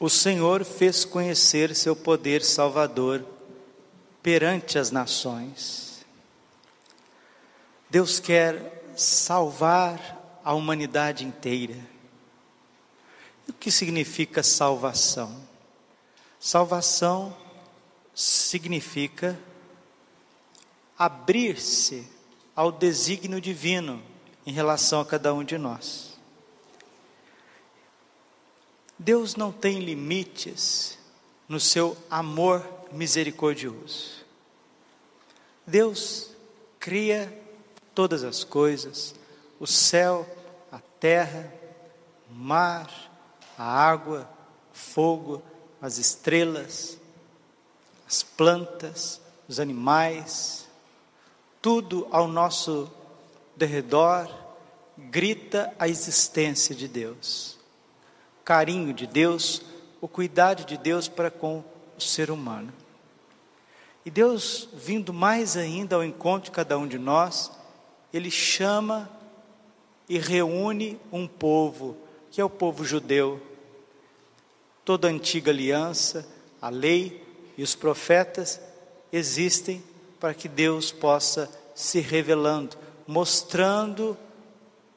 O Senhor fez conhecer seu poder salvador perante as nações. Deus quer salvar a humanidade inteira. O que significa salvação? Salvação significa abrir-se ao desígnio divino em relação a cada um de nós. Deus não tem limites no seu amor misericordioso. Deus cria todas as coisas, o céu, a terra, o mar, a água, o fogo, as estrelas, as plantas, os animais, tudo ao nosso derredor grita a existência de Deus carinho de Deus, o cuidado de Deus para com o ser humano. E Deus, vindo mais ainda ao encontro de cada um de nós, Ele chama e reúne um povo, que é o povo judeu. Toda a antiga aliança, a lei e os profetas existem para que Deus possa se revelando, mostrando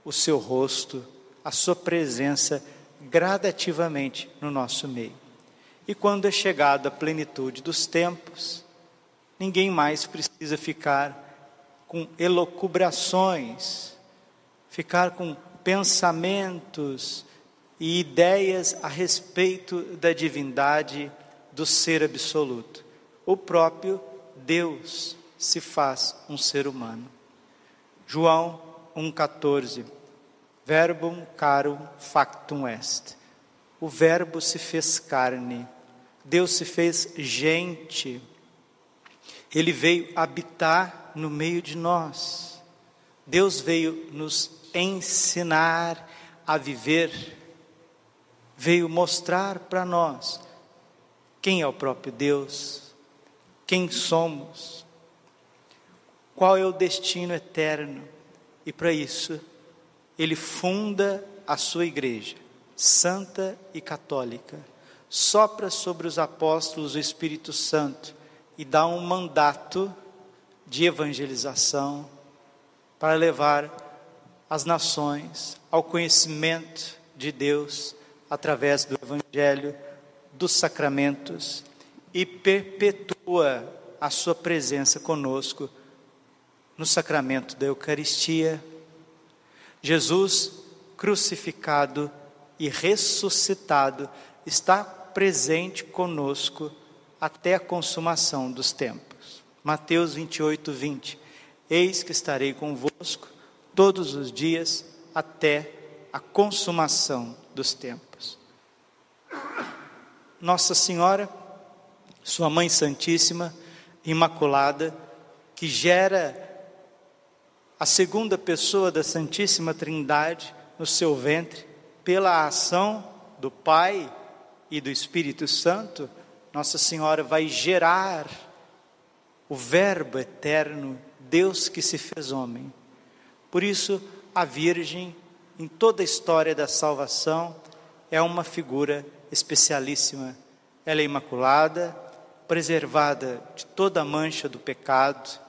o seu rosto, a sua presença gradativamente no nosso meio. E quando é chegada a plenitude dos tempos, ninguém mais precisa ficar com elocubrações, ficar com pensamentos e ideias a respeito da divindade do ser absoluto. O próprio Deus se faz um ser humano. João 1,14 Verbum carum factum est. O Verbo se fez carne, Deus se fez gente, Ele veio habitar no meio de nós, Deus veio nos ensinar a viver, veio mostrar para nós quem é o próprio Deus, quem somos, qual é o destino eterno, e para isso, ele funda a sua igreja, santa e católica, sopra sobre os apóstolos o Espírito Santo e dá um mandato de evangelização para levar as nações ao conhecimento de Deus através do Evangelho, dos sacramentos e perpetua a sua presença conosco no sacramento da Eucaristia Jesus crucificado e ressuscitado está presente conosco até a consumação dos tempos. Mateus 28, 20. Eis que estarei convosco todos os dias até a consumação dos tempos. Nossa Senhora, Sua Mãe Santíssima, Imaculada, que gera a segunda pessoa da Santíssima Trindade no seu ventre, pela ação do Pai e do Espírito Santo, Nossa Senhora vai gerar o Verbo eterno, Deus que se fez homem. Por isso, a Virgem, em toda a história da salvação, é uma figura especialíssima. Ela é imaculada, preservada de toda a mancha do pecado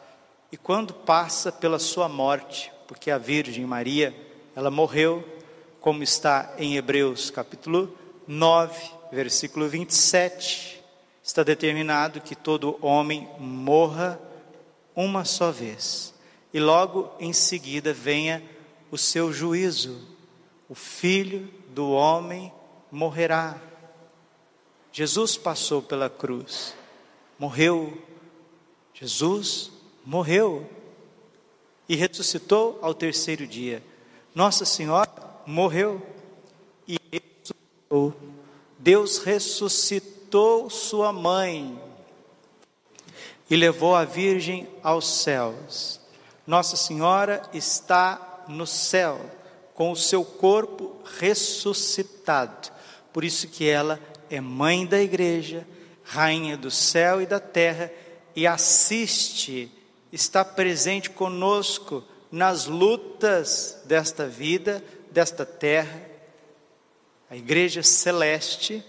e quando passa pela sua morte, porque a Virgem Maria, ela morreu, como está em Hebreus capítulo 9, versículo 27, está determinado que todo homem morra uma só vez, e logo em seguida venha o seu juízo. O filho do homem morrerá. Jesus passou pela cruz, morreu. Jesus morreu e ressuscitou ao terceiro dia. Nossa Senhora morreu e ressuscitou. Deus ressuscitou sua mãe e levou a Virgem aos céus. Nossa Senhora está no céu com o seu corpo ressuscitado. Por isso que ela é mãe da igreja, rainha do céu e da terra e assiste está presente conosco nas lutas desta vida, desta terra. A igreja celeste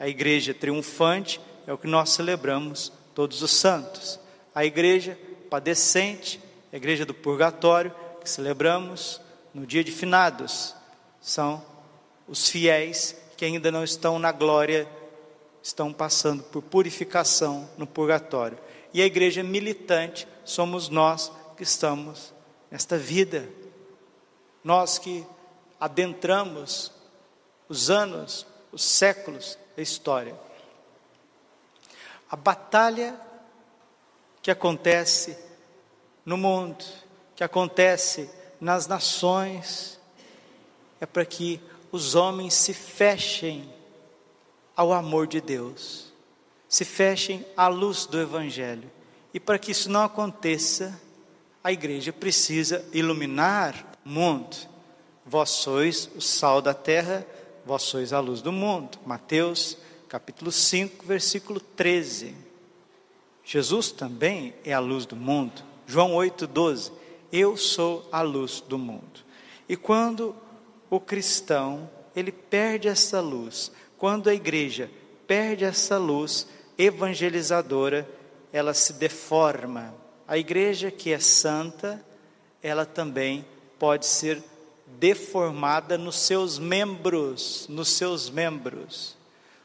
A igreja triunfante é o que nós celebramos todos os santos. A igreja padecente, a igreja do purgatório, que celebramos no dia de finados, são os fiéis que ainda não estão na glória, estão passando por purificação no purgatório. E a igreja militante somos nós que estamos nesta vida. Nós que adentramos os anos, os séculos da história. A batalha que acontece no mundo, que acontece nas nações, é para que os homens se fechem ao amor de Deus, se fechem à luz do Evangelho. E para que isso não aconteça, a igreja precisa iluminar o mundo. Vós sois o sal da terra, vós sois a luz do mundo. Mateus capítulo 5, versículo 13. Jesus também é a luz do mundo. João 8, 12. Eu sou a luz do mundo. E quando o cristão, ele perde essa luz, quando a igreja perde essa luz evangelizadora, ela se deforma. A igreja que é santa, ela também pode ser deformada nos seus membros, nos seus membros.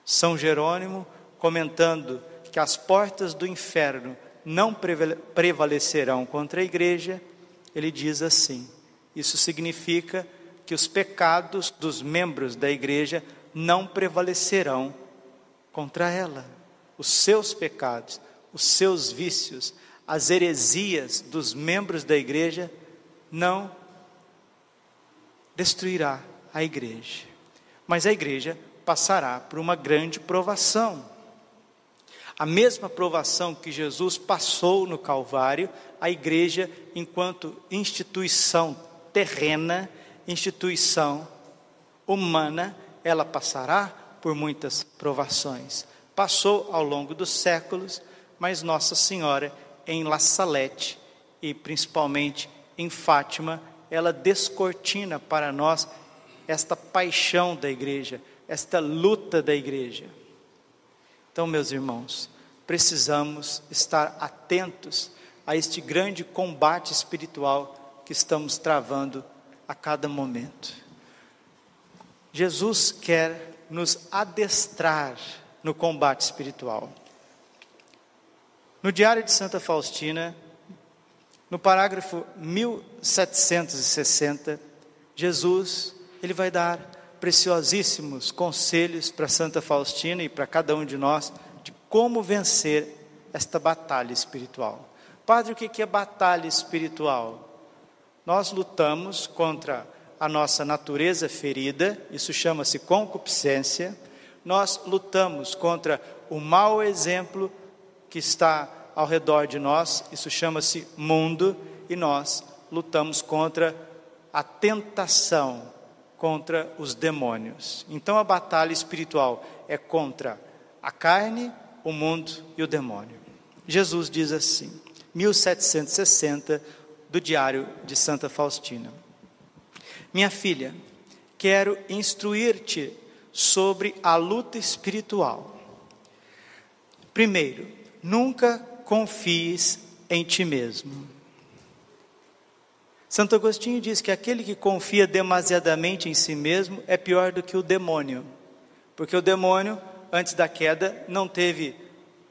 São Jerônimo comentando que as portas do inferno não prevalecerão contra a igreja, ele diz assim: isso significa que os pecados dos membros da igreja não prevalecerão contra ela. Os seus pecados, os seus vícios, as heresias dos membros da igreja não destruirá a igreja. Mas a igreja passará por uma grande provação. A mesma provação que Jesus passou no Calvário, a igreja, enquanto instituição terrena, instituição humana, ela passará por muitas provações. Passou ao longo dos séculos, mas Nossa Senhora, em La Salette e principalmente em Fátima, ela descortina para nós esta paixão da igreja, esta luta da igreja. Então, meus irmãos, precisamos estar atentos a este grande combate espiritual que estamos travando a cada momento. Jesus quer nos adestrar no combate espiritual. No Diário de Santa Faustina, no parágrafo 1760, Jesus, ele vai dar preciosíssimos conselhos para Santa Faustina e para cada um de nós de como vencer esta batalha espiritual. Padre, o que é batalha espiritual? Nós lutamos contra a nossa natureza ferida, isso chama-se concupiscência. Nós lutamos contra o mau exemplo que está ao redor de nós, isso chama-se mundo, e nós lutamos contra a tentação, contra os demônios. Então a batalha espiritual é contra a carne, o mundo e o demônio. Jesus diz assim, 1760, do Diário de Santa Faustina: Minha filha, quero instruir-te sobre a luta espiritual. Primeiro, nunca confies em ti mesmo. Santo Agostinho diz que aquele que confia demasiadamente em si mesmo é pior do que o demônio, porque o demônio, antes da queda, não teve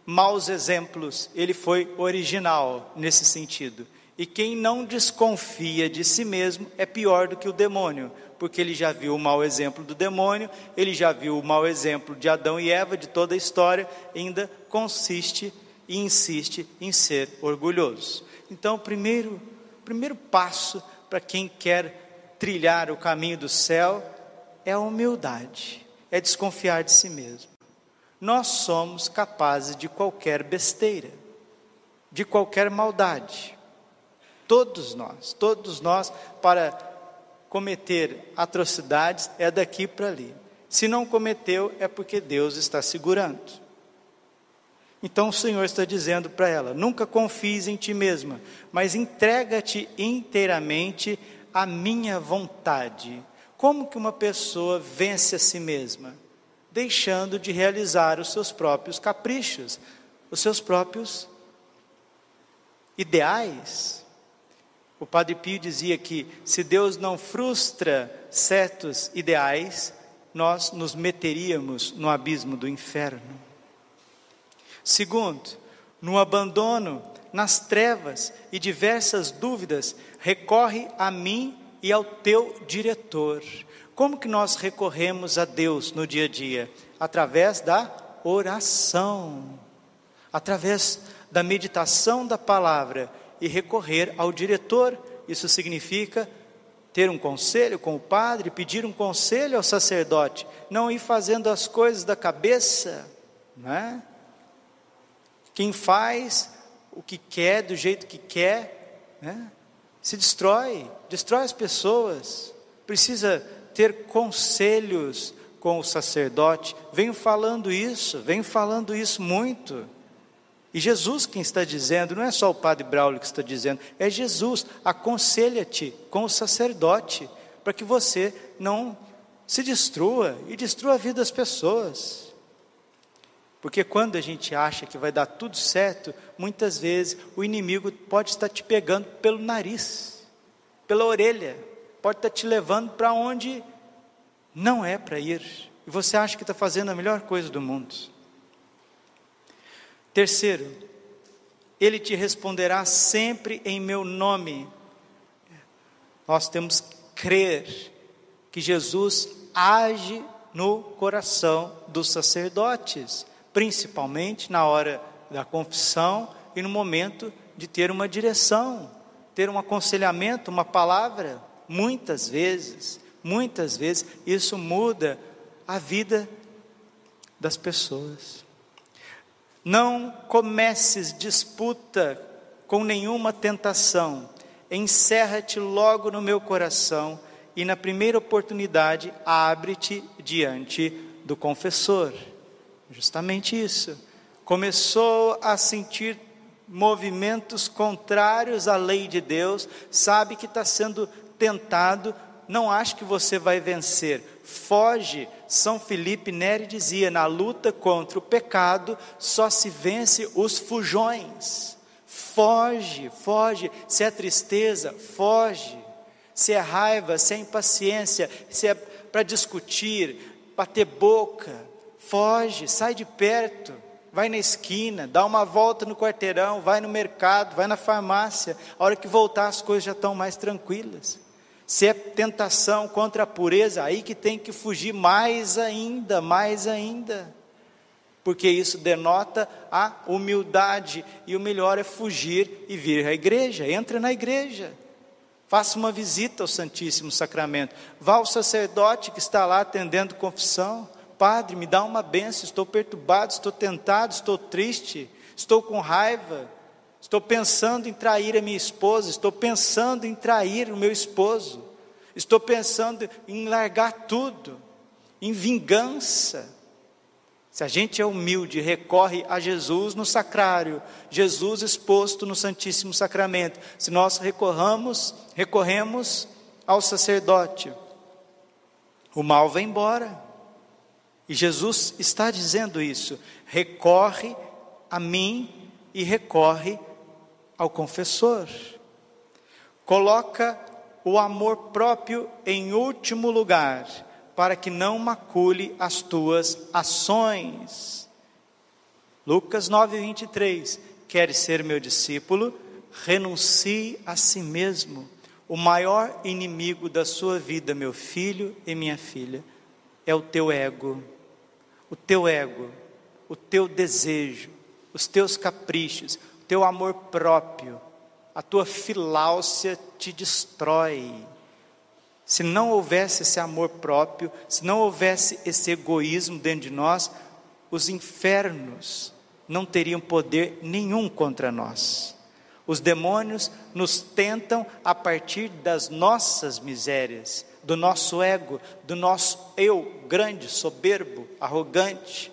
maus exemplos, ele foi original nesse sentido. E quem não desconfia de si mesmo é pior do que o demônio, porque ele já viu o mau exemplo do demônio, ele já viu o mau exemplo de Adão e Eva, de toda a história, ainda consiste e insiste em ser orgulhoso. Então, o primeiro, primeiro passo para quem quer trilhar o caminho do céu é a humildade, é desconfiar de si mesmo. Nós somos capazes de qualquer besteira, de qualquer maldade. Todos nós, todos nós, para cometer atrocidades, é daqui para ali. Se não cometeu, é porque Deus está segurando. Então o Senhor está dizendo para ela: nunca confies em ti mesma, mas entrega-te inteiramente à minha vontade. Como que uma pessoa vence a si mesma? deixando de realizar os seus próprios caprichos, os seus próprios ideais. O Padre Pio dizia que se Deus não frustra certos ideais, nós nos meteríamos no abismo do inferno. Segundo, no abandono, nas trevas e diversas dúvidas, recorre a mim e ao teu diretor. Como que nós recorremos a Deus no dia a dia? Através da oração, através da meditação da palavra e recorrer ao diretor. Isso significa ter um conselho com o padre, pedir um conselho ao sacerdote, não ir fazendo as coisas da cabeça, não é? Quem faz o que quer, do jeito que quer, né? se destrói, destrói as pessoas. Precisa ter conselhos com o sacerdote. Venho falando isso, venho falando isso muito. E Jesus quem está dizendo, não é só o padre Braulio que está dizendo, é Jesus. Aconselha-te com o sacerdote, para que você não se destrua e destrua a vida das pessoas. Porque quando a gente acha que vai dar tudo certo, muitas vezes o inimigo pode estar te pegando pelo nariz, pela orelha, pode estar te levando para onde não é para ir. E você acha que está fazendo a melhor coisa do mundo. Terceiro, ele te responderá sempre em meu nome. Nós temos que crer que Jesus age no coração dos sacerdotes, principalmente na hora da confissão e no momento de ter uma direção, ter um aconselhamento, uma palavra. Muitas vezes, muitas vezes, isso muda a vida das pessoas. Não comeces disputa com nenhuma tentação, encerra-te logo no meu coração e, na primeira oportunidade, abre-te diante do confessor. Justamente isso. Começou a sentir movimentos contrários à lei de Deus, sabe que está sendo tentado, não acha que você vai vencer, foge. São Felipe Neri dizia: na luta contra o pecado só se vence os fujões. Foge, foge. Se é tristeza, foge. Se é raiva, se é impaciência, se é para discutir, bater boca, foge, sai de perto. Vai na esquina, dá uma volta no quarteirão, vai no mercado, vai na farmácia. A hora que voltar, as coisas já estão mais tranquilas. Se é tentação contra a pureza, aí que tem que fugir mais ainda, mais ainda. Porque isso denota a humildade, e o melhor é fugir e vir à igreja. Entre na igreja. Faça uma visita ao Santíssimo Sacramento. Vá ao sacerdote que está lá atendendo confissão. Padre, me dá uma benção, estou perturbado, estou tentado, estou triste, estou com raiva Estou pensando em trair a minha esposa, estou pensando em trair o meu esposo, estou pensando em largar tudo, em vingança. Se a gente é humilde, recorre a Jesus no sacrário, Jesus exposto no Santíssimo Sacramento. Se nós recorramos, recorremos ao sacerdote, o mal vai embora. E Jesus está dizendo isso: recorre a mim e recorre ao confessor. Coloca o amor próprio em último lugar, para que não macule as tuas ações. Lucas 9, 23. Queres ser meu discípulo? Renuncie a si mesmo. O maior inimigo da sua vida, meu filho e minha filha, é o teu ego. O teu ego, o teu desejo, os teus caprichos, teu amor próprio, a tua filáusia te destrói. Se não houvesse esse amor próprio, se não houvesse esse egoísmo dentro de nós, os infernos não teriam poder nenhum contra nós. Os demônios nos tentam a partir das nossas misérias, do nosso ego, do nosso eu grande, soberbo, arrogante,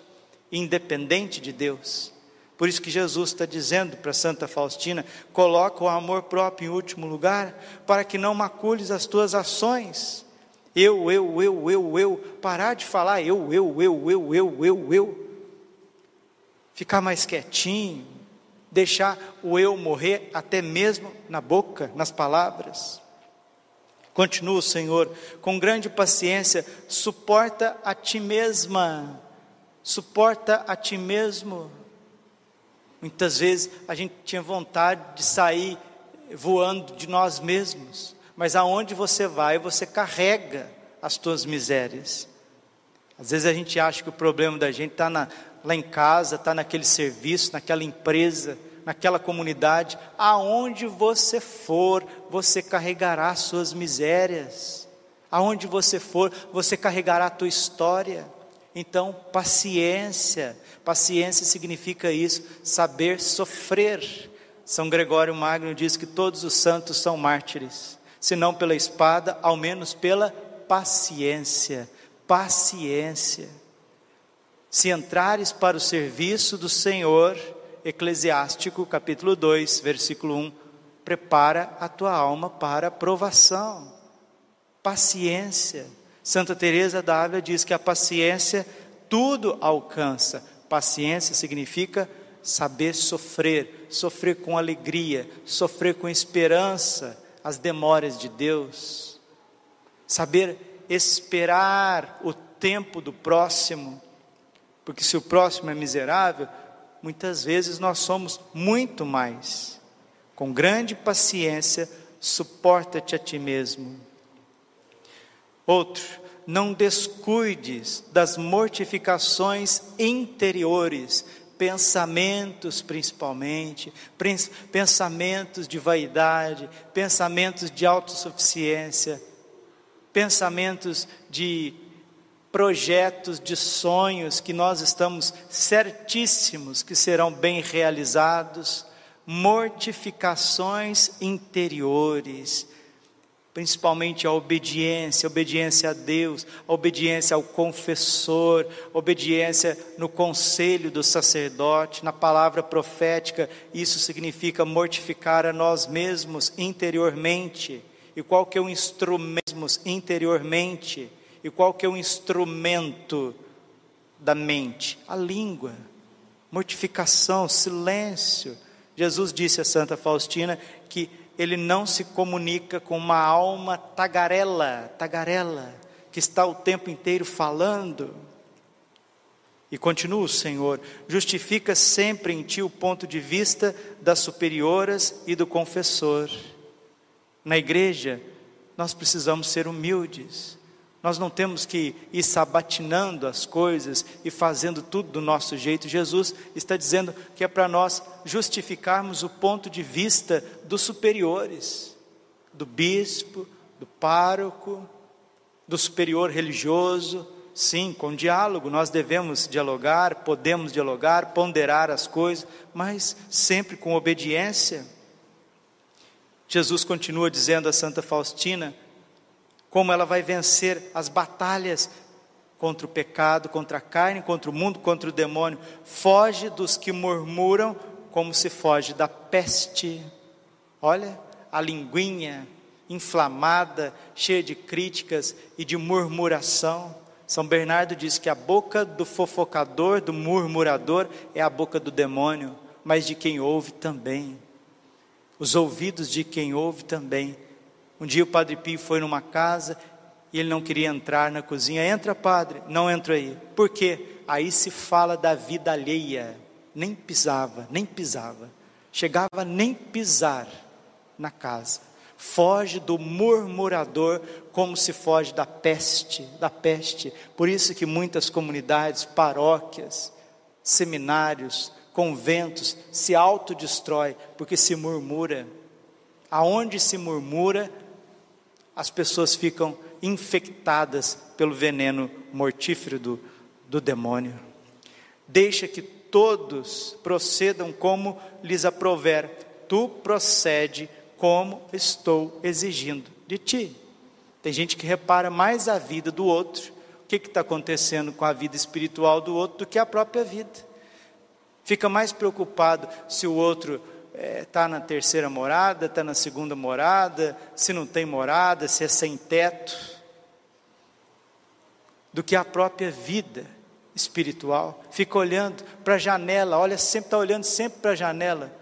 independente de Deus. Por isso que Jesus está dizendo para Santa Faustina: coloca o amor próprio em último lugar, para que não macules as tuas ações. Eu, eu, eu, eu, eu. Parar de falar eu, eu, eu, eu, eu, eu, eu. Ficar mais quietinho. Deixar o eu morrer até mesmo na boca, nas palavras. Continua o Senhor, com grande paciência, suporta a ti mesma, suporta a ti mesmo. Muitas vezes a gente tinha vontade de sair voando de nós mesmos, mas aonde você vai, você carrega as tuas misérias. Às vezes a gente acha que o problema da gente está lá em casa, está naquele serviço, naquela empresa, naquela comunidade. Aonde você for, você carregará as suas misérias. Aonde você for, você carregará a tua história. Então, paciência. Paciência significa isso, saber sofrer. São Gregório Magno diz que todos os santos são mártires, se não pela espada, ao menos pela paciência. Paciência. Se entrares para o serviço do Senhor, Eclesiástico, capítulo 2, versículo 1, prepara a tua alma para a provação. Paciência. Santa Teresa d'Ávila diz que a paciência tudo alcança. Paciência significa saber sofrer, sofrer com alegria, sofrer com esperança as demoras de Deus, saber esperar o tempo do próximo, porque se o próximo é miserável, muitas vezes nós somos muito mais. Com grande paciência, suporta-te a ti mesmo. Outro, não descuides das mortificações interiores, pensamentos principalmente, pensamentos de vaidade, pensamentos de autossuficiência, pensamentos de projetos, de sonhos que nós estamos certíssimos que serão bem realizados, mortificações interiores, principalmente a obediência, obediência a Deus, a obediência ao confessor, obediência no conselho do sacerdote, na palavra profética, isso significa mortificar a nós mesmos interiormente. E qual que é o instrumento interiormente? E qual que é o instrumento da mente? A língua. Mortificação, silêncio. Jesus disse a Santa Faustina que ele não se comunica com uma alma tagarela, tagarela, que está o tempo inteiro falando. E continua o Senhor, justifica sempre em ti o ponto de vista das superioras e do confessor. Na igreja, nós precisamos ser humildes, nós não temos que ir sabatinando as coisas e fazendo tudo do nosso jeito. Jesus está dizendo que é para nós justificarmos o ponto de vista dos superiores, do bispo, do pároco, do superior religioso. Sim, com diálogo, nós devemos dialogar, podemos dialogar, ponderar as coisas, mas sempre com obediência. Jesus continua dizendo a Santa Faustina como ela vai vencer as batalhas contra o pecado, contra a carne, contra o mundo, contra o demônio. Foge dos que murmuram, como se foge da peste. Olha, a linguinha inflamada, cheia de críticas e de murmuração. São Bernardo diz que a boca do fofocador, do murmurador, é a boca do demônio, mas de quem ouve também. Os ouvidos de quem ouve também um dia o Padre Pio foi numa casa e ele não queria entrar na cozinha. Entra, padre. Não entra aí. Por quê? Aí se fala da vida alheia. Nem pisava, nem pisava. Chegava nem pisar na casa. Foge do murmurador como se foge da peste, da peste. Por isso que muitas comunidades, paróquias, seminários, conventos se autodestrói porque se murmura. Aonde se murmura, as pessoas ficam infectadas pelo veneno mortífero do, do demônio. Deixa que todos procedam como lhes aprover, tu procede como estou exigindo de ti. Tem gente que repara mais a vida do outro, o que está acontecendo com a vida espiritual do outro, do que a própria vida. Fica mais preocupado se o outro está é, tá na terceira morada, está na segunda morada, se não tem morada, se é sem teto. do que a própria vida espiritual. Fica olhando para a janela, olha, sempre está olhando sempre para a janela.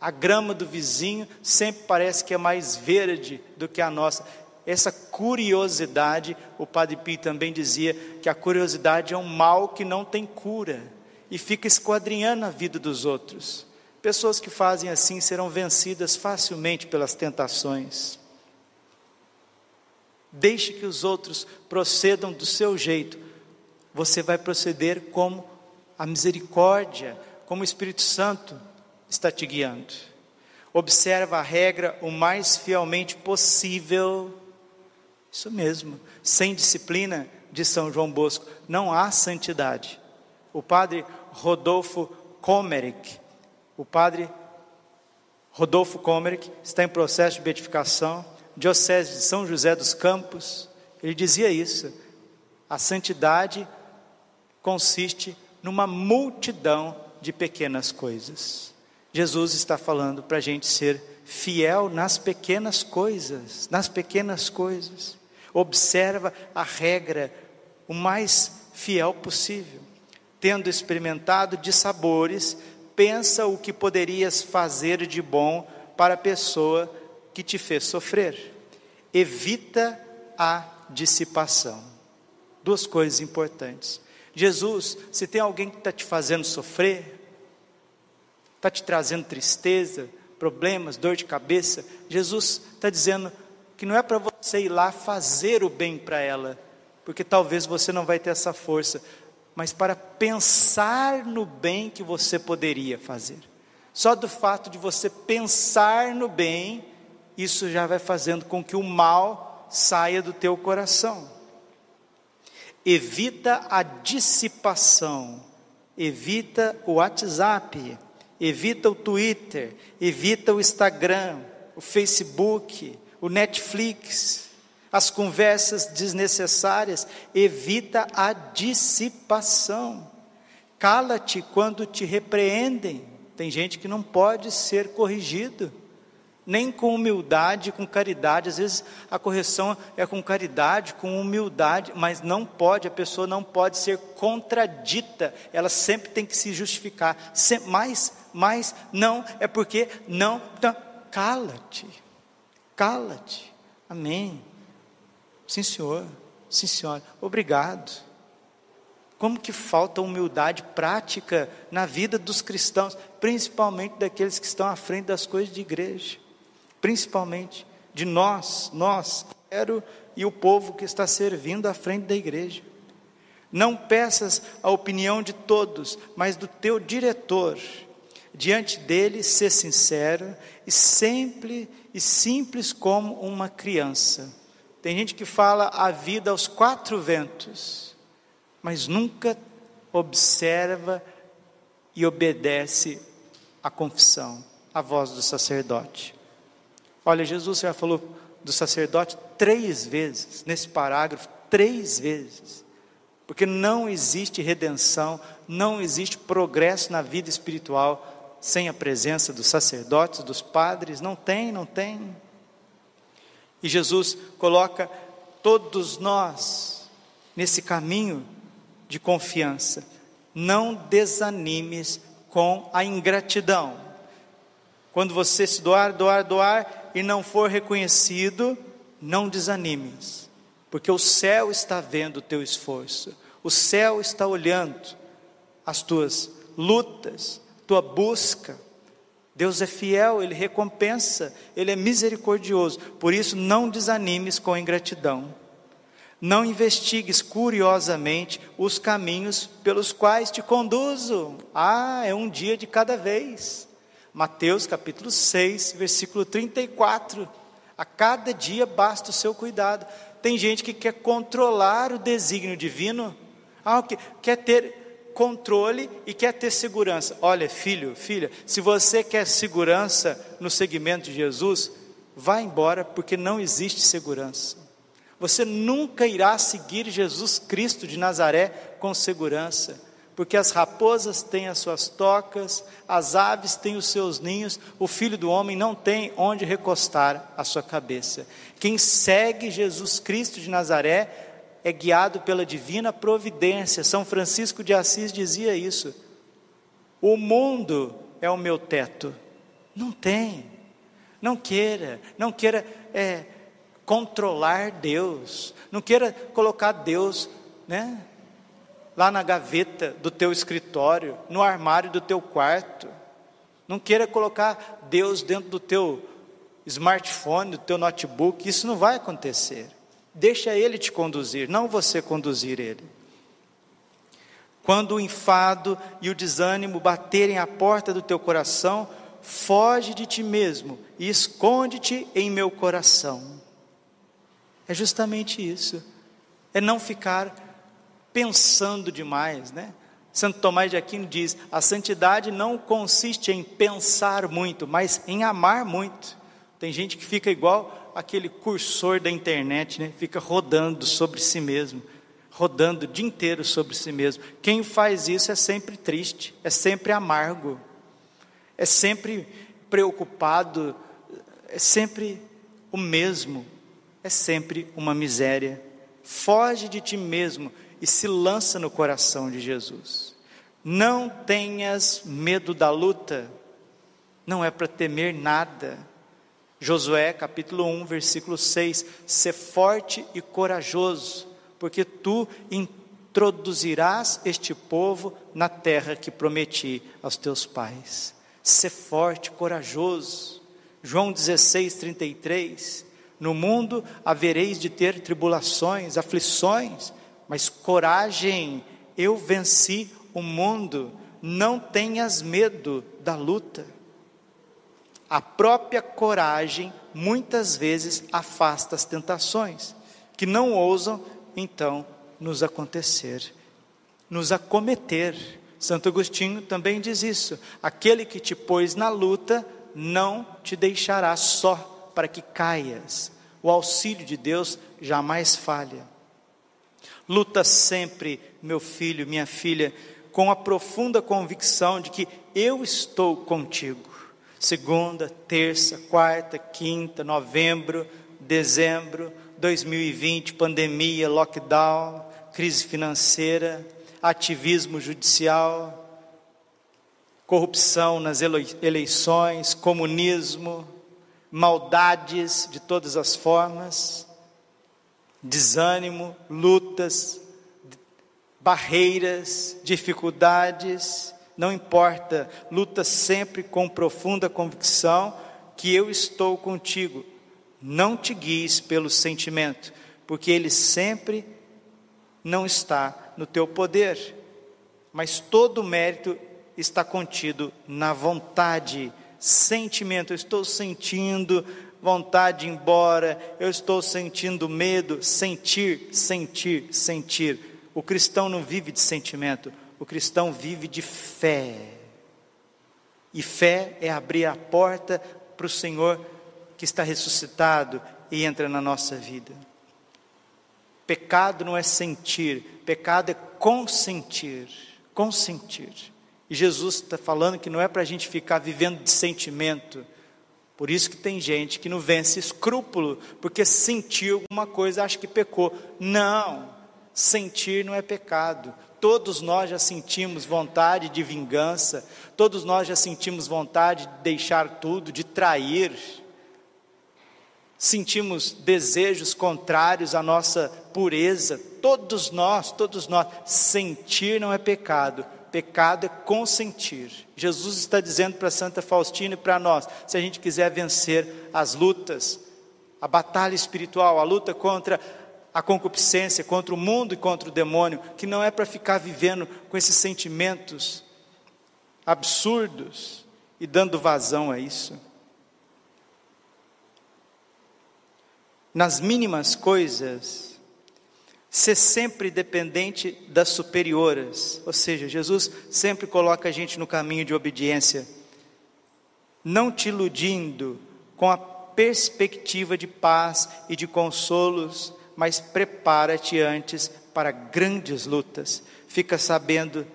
A grama do vizinho sempre parece que é mais verde do que a nossa. Essa curiosidade, o Padre Pio também dizia que a curiosidade é um mal que não tem cura e fica esquadrinhando a vida dos outros. Pessoas que fazem assim serão vencidas facilmente pelas tentações. Deixe que os outros procedam do seu jeito. Você vai proceder como a misericórdia, como o Espírito Santo está te guiando. Observa a regra o mais fielmente possível. Isso mesmo. Sem disciplina, de São João Bosco, não há santidade. O padre Rodolfo Komerick, o padre Rodolfo Komerick está em processo de beatificação Diocese de São José dos Campos, ele dizia isso: a santidade consiste numa multidão de pequenas coisas. Jesus está falando para a gente ser fiel nas pequenas coisas, nas pequenas coisas. Observa a regra o mais fiel possível. Tendo experimentado de sabores, pensa o que poderias fazer de bom para a pessoa que te fez sofrer. Evita a dissipação. Duas coisas importantes. Jesus, se tem alguém que está te fazendo sofrer, está te trazendo tristeza, problemas, dor de cabeça, Jesus está dizendo que não é para você ir lá fazer o bem para ela, porque talvez você não vai ter essa força, mas para pensar no bem que você poderia fazer. Só do fato de você pensar no bem, isso já vai fazendo com que o mal saia do teu coração. Evita a dissipação, evita o WhatsApp, evita o Twitter, evita o Instagram, o Facebook, o Netflix, as conversas desnecessárias, evita a dissipação. Cala-te quando te repreendem. Tem gente que não pode ser corrigido nem com humildade, com caridade. Às vezes a correção é com caridade, com humildade, mas não pode, a pessoa não pode ser contradita, ela sempre tem que se justificar. Sempre, mais, mais, não, é porque não, então, cala-te, cala-te, amém. Sim, senhor, sim, senhora, obrigado. Como que falta humildade prática na vida dos cristãos, principalmente daqueles que estão à frente das coisas de igreja principalmente de nós, nós, quero e o povo que está servindo à frente da igreja. Não peças a opinião de todos, mas do teu diretor. Diante dele, ser sincero e sempre e simples como uma criança. Tem gente que fala a vida aos quatro ventos, mas nunca observa e obedece à confissão, à voz do sacerdote. Olha, Jesus já falou do sacerdote três vezes, nesse parágrafo, três vezes. Porque não existe redenção, não existe progresso na vida espiritual sem a presença dos sacerdotes, dos padres, não tem, não tem. E Jesus coloca todos nós nesse caminho de confiança. Não desanimes com a ingratidão. Quando você se doar, doar, doar, e não for reconhecido, não desanimes, porque o céu está vendo o teu esforço, o céu está olhando as tuas lutas, tua busca. Deus é fiel, Ele recompensa, Ele é misericordioso, por isso não desanimes com ingratidão. Não investigues curiosamente os caminhos pelos quais te conduzo. Ah, é um dia de cada vez. Mateus capítulo 6, versículo 34. A cada dia basta o seu cuidado. Tem gente que quer controlar o desígnio divino, ah, que quer ter controle e quer ter segurança. Olha, filho, filha, se você quer segurança no segmento de Jesus, vá embora, porque não existe segurança. Você nunca irá seguir Jesus Cristo de Nazaré com segurança porque as raposas têm as suas tocas, as aves têm os seus ninhos, o filho do homem não tem onde recostar a sua cabeça. Quem segue Jesus Cristo de Nazaré é guiado pela divina providência. São Francisco de Assis dizia isso. O mundo é o meu teto. Não tem. Não queira, não queira é, controlar Deus. Não queira colocar Deus, né? Lá na gaveta do teu escritório, no armário do teu quarto. Não queira colocar Deus dentro do teu smartphone, do teu notebook. Isso não vai acontecer. Deixa Ele te conduzir, não você conduzir Ele. Quando o enfado e o desânimo baterem à porta do teu coração, foge de ti mesmo e esconde-te em meu coração. É justamente isso. É não ficar pensando demais, né? Santo Tomás de Aquino diz: a santidade não consiste em pensar muito, mas em amar muito. Tem gente que fica igual aquele cursor da internet, né? Fica rodando sobre si mesmo, rodando o dia inteiro sobre si mesmo. Quem faz isso é sempre triste, é sempre amargo, é sempre preocupado, é sempre o mesmo, é sempre uma miséria. Foge de ti mesmo e se lança no coração de Jesus. Não tenhas medo da luta, não é para temer nada Josué capítulo 1, versículo 6: Ser forte e corajoso, porque tu introduzirás este povo na terra que prometi aos teus pais. Ser forte, corajoso. João 16, 33. No mundo havereis de ter tribulações, aflições, mas coragem, eu venci o mundo. Não tenhas medo da luta. A própria coragem muitas vezes afasta as tentações, que não ousam então nos acontecer, nos acometer. Santo Agostinho também diz isso: aquele que te pôs na luta não te deixará só para que caias. O auxílio de Deus jamais falha. Luta sempre, meu filho, minha filha, com a profunda convicção de que eu estou contigo segunda, terça, quarta, quinta, novembro, dezembro, 2020, pandemia, lockdown, crise financeira, ativismo judicial, corrupção nas eleições, comunismo, maldades de todas as formas, desânimo, lutas, barreiras, dificuldades, não importa, luta sempre com profunda convicção que eu estou contigo. Não te guies pelo sentimento, porque ele sempre não está no teu poder, mas todo o mérito está contido na vontade, sentimento. Eu estou sentindo vontade de ir embora, eu estou sentindo medo, sentir, sentir, sentir. O cristão não vive de sentimento, o cristão vive de fé. E fé é abrir a porta para o Senhor que está ressuscitado e entra na nossa vida. Pecado não é sentir, pecado é consentir. Consentir. E Jesus está falando que não é para a gente ficar vivendo de sentimento. Por isso que tem gente que não vence escrúpulo, porque sentiu alguma coisa, acha que pecou. Não, sentir não é pecado. Todos nós já sentimos vontade de vingança, todos nós já sentimos vontade de deixar tudo, de trair. Sentimos desejos contrários à nossa pureza, todos nós, todos nós. Sentir não é pecado, pecado é consentir. Jesus está dizendo para Santa Faustina e para nós: se a gente quiser vencer as lutas, a batalha espiritual, a luta contra a concupiscência, contra o mundo e contra o demônio, que não é para ficar vivendo com esses sentimentos absurdos e dando vazão a isso. Nas mínimas coisas, ser sempre dependente das superioras, ou seja, Jesus sempre coloca a gente no caminho de obediência, não te iludindo com a perspectiva de paz e de consolos mas prepara-te antes para grandes lutas. Fica sabendo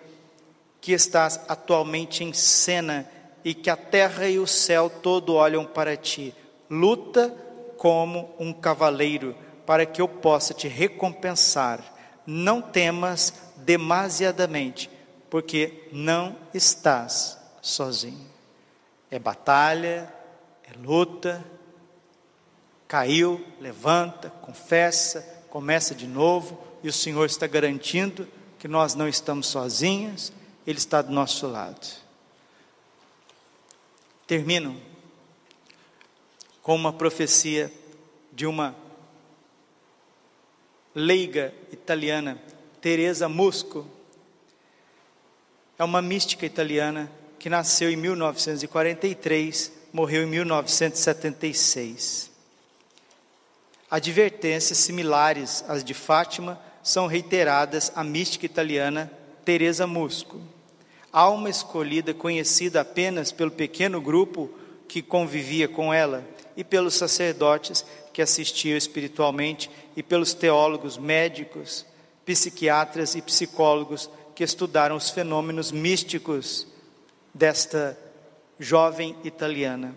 que estás atualmente em cena e que a terra e o céu todo olham para ti. Luta como um cavaleiro para que eu possa te recompensar. Não temas demasiadamente, porque não estás sozinho. É batalha, é luta. Caiu, levanta, confessa, começa de novo, e o Senhor está garantindo que nós não estamos sozinhos, Ele está do nosso lado. Termino com uma profecia de uma leiga italiana, Teresa Musco. É uma mística italiana que nasceu em 1943, morreu em 1976. Advertências similares às de Fátima são reiteradas à mística italiana Teresa Musco. Alma escolhida conhecida apenas pelo pequeno grupo que convivia com ela e pelos sacerdotes que assistiam espiritualmente e pelos teólogos, médicos, psiquiatras e psicólogos que estudaram os fenômenos místicos desta jovem italiana.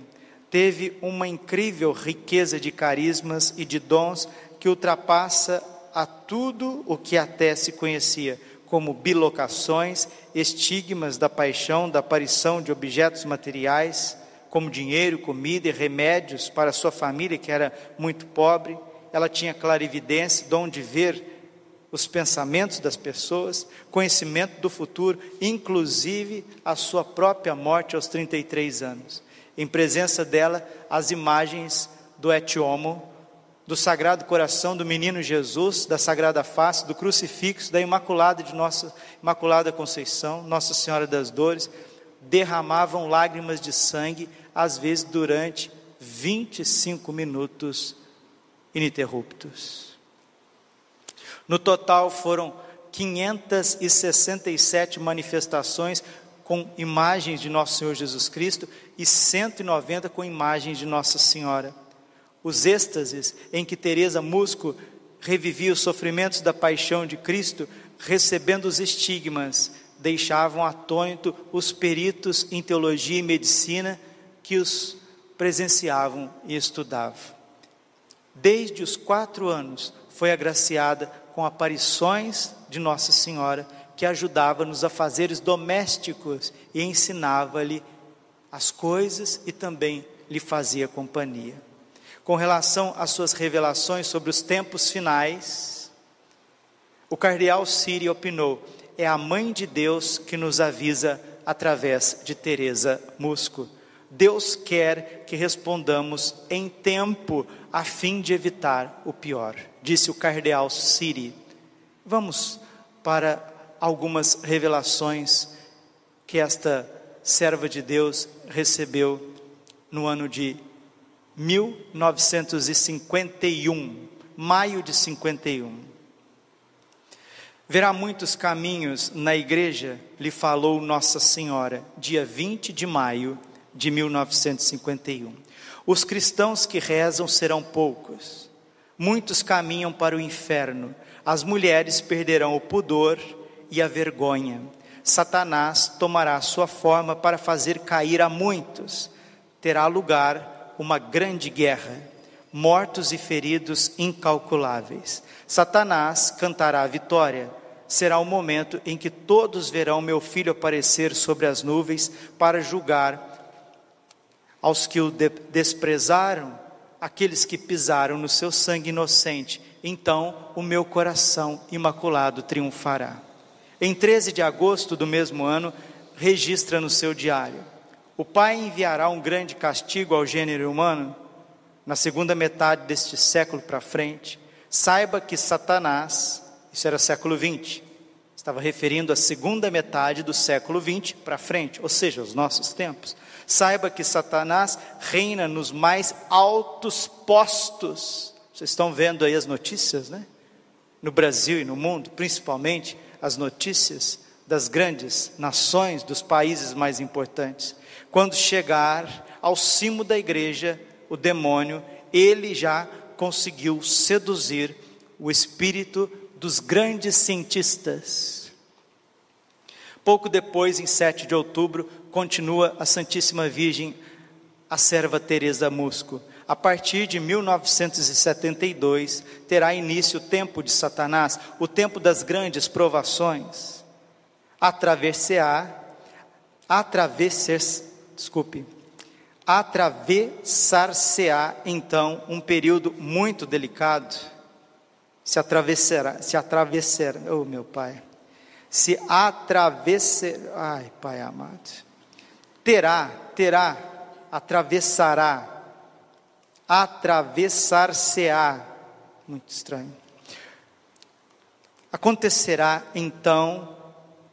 Teve uma incrível riqueza de carismas e de dons que ultrapassa a tudo o que até se conhecia, como bilocações, estigmas da paixão, da aparição de objetos materiais, como dinheiro, comida e remédios para sua família, que era muito pobre. Ela tinha clarividência, dom de ver os pensamentos das pessoas, conhecimento do futuro, inclusive a sua própria morte aos 33 anos. Em presença dela, as imagens do Etiomo, do Sagrado Coração do Menino Jesus, da Sagrada Face, do Crucifixo, da Imaculada de Nossa Imaculada Conceição, Nossa Senhora das Dores, derramavam lágrimas de sangue às vezes durante 25 minutos ininterruptos. No total foram 567 manifestações com imagens de Nosso Senhor Jesus Cristo e 190 com imagens de Nossa Senhora. Os êxtases em que Teresa Musco revivia os sofrimentos da paixão de Cristo, recebendo os estigmas, deixavam atônito os peritos em teologia e medicina que os presenciavam e estudavam. Desde os quatro anos foi agraciada com aparições de Nossa Senhora, que ajudava nos afazeres domésticos e ensinava-lhe as coisas e também lhe fazia companhia. Com relação às suas revelações sobre os tempos finais, o cardeal Siri opinou: é a mãe de Deus que nos avisa através de Teresa Musco. Deus quer que respondamos em tempo a fim de evitar o pior, disse o cardeal Siri. Vamos para algumas revelações que esta serva de Deus recebeu no ano de 1951, maio de 51. Verá muitos caminhos na igreja, lhe falou Nossa Senhora, dia 20 de maio de 1951. Os cristãos que rezam serão poucos. Muitos caminham para o inferno. As mulheres perderão o pudor e a vergonha. Satanás tomará sua forma para fazer cair a muitos. Terá lugar uma grande guerra, mortos e feridos incalculáveis. Satanás cantará a vitória. Será o momento em que todos verão meu filho aparecer sobre as nuvens para julgar aos que o de desprezaram, aqueles que pisaram no seu sangue inocente, então o meu coração imaculado triunfará. Em 13 de agosto do mesmo ano, registra no seu diário: O Pai enviará um grande castigo ao gênero humano na segunda metade deste século para frente. Saiba que Satanás, isso era século 20, estava referindo à segunda metade do século 20 para frente, ou seja, os nossos tempos. Saiba que Satanás reina nos mais altos postos. Vocês estão vendo aí as notícias, né? No Brasil e no mundo, principalmente as notícias das grandes nações, dos países mais importantes. Quando chegar ao cimo da igreja, o demônio, ele já conseguiu seduzir o espírito dos grandes cientistas. Pouco depois, em 7 de outubro, continua a Santíssima Virgem, a serva Teresa Musco. A partir de 1972, terá início o tempo de Satanás, o tempo das grandes provações. Atravessar, atravessar, desculpe, atravessar-se-á então um período muito delicado. Se atravessará, se atravessar, oh meu Pai, se atravessar, ai Pai amado, terá, terá, atravessará, atravessar-se-á, muito estranho. Acontecerá então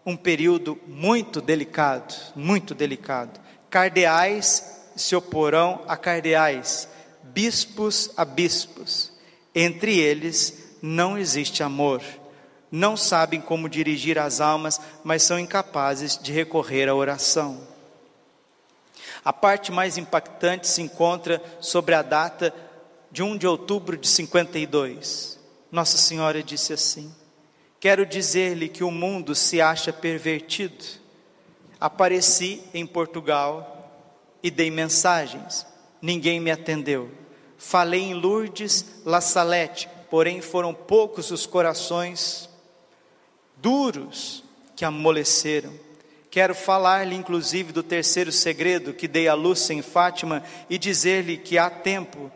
um período muito delicado, muito delicado. Cardeais se oporão a cardeais, bispos a bispos. Entre eles não existe amor. Não sabem como dirigir as almas, mas são incapazes de recorrer à oração. A parte mais impactante se encontra sobre a data de 1 de outubro de 52. Nossa Senhora disse assim: Quero dizer-lhe que o mundo se acha pervertido. Apareci em Portugal e dei mensagens, ninguém me atendeu. Falei em Lourdes, La Salette, porém foram poucos os corações duros que amoleceram. Quero falar-lhe inclusive do terceiro segredo que dei à Lúcia em Fátima e dizer-lhe que há tempo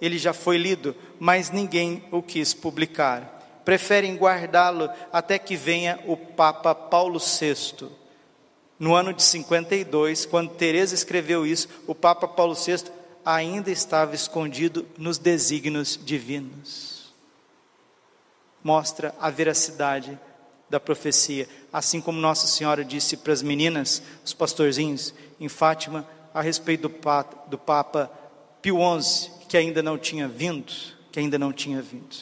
ele já foi lido, mas ninguém o quis publicar. Preferem guardá-lo até que venha o Papa Paulo VI no ano de 52, quando Teresa escreveu isso, o Papa Paulo VI ainda estava escondido nos desígnios divinos. Mostra a veracidade da profecia, assim como Nossa Senhora disse para as meninas, os pastorzinhos, em Fátima, a respeito do Papa, do Papa Pio XI, que ainda não tinha vindo, que ainda não tinha vindo.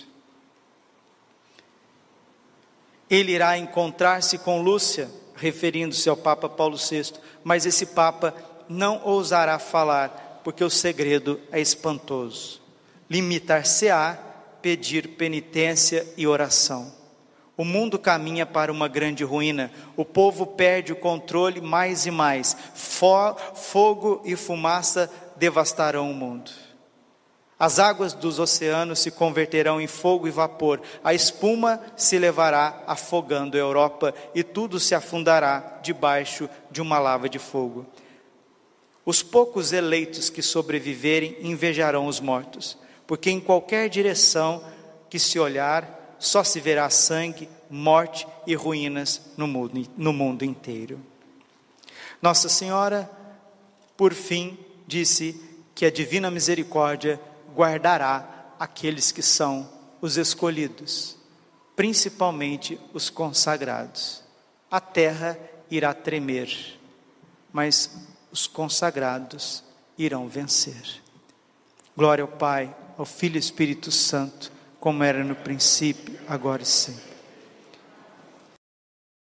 Ele irá encontrar-se com Lúcia, referindo-se ao Papa Paulo VI, mas esse Papa não ousará falar, porque o segredo é espantoso. Limitar-se-á pedir penitência e oração. O mundo caminha para uma grande ruína, o povo perde o controle mais e mais, fogo e fumaça devastarão o mundo. As águas dos oceanos se converterão em fogo e vapor, a espuma se levará afogando a Europa e tudo se afundará debaixo de uma lava de fogo. Os poucos eleitos que sobreviverem invejarão os mortos, porque em qualquer direção que se olhar, só se verá sangue, morte e ruínas no mundo, no mundo inteiro. Nossa Senhora, por fim, disse que a divina misericórdia guardará aqueles que são os escolhidos, principalmente os consagrados. A terra irá tremer, mas os consagrados irão vencer. Glória ao Pai, ao Filho e Espírito Santo, como era no princípio, agora e sempre.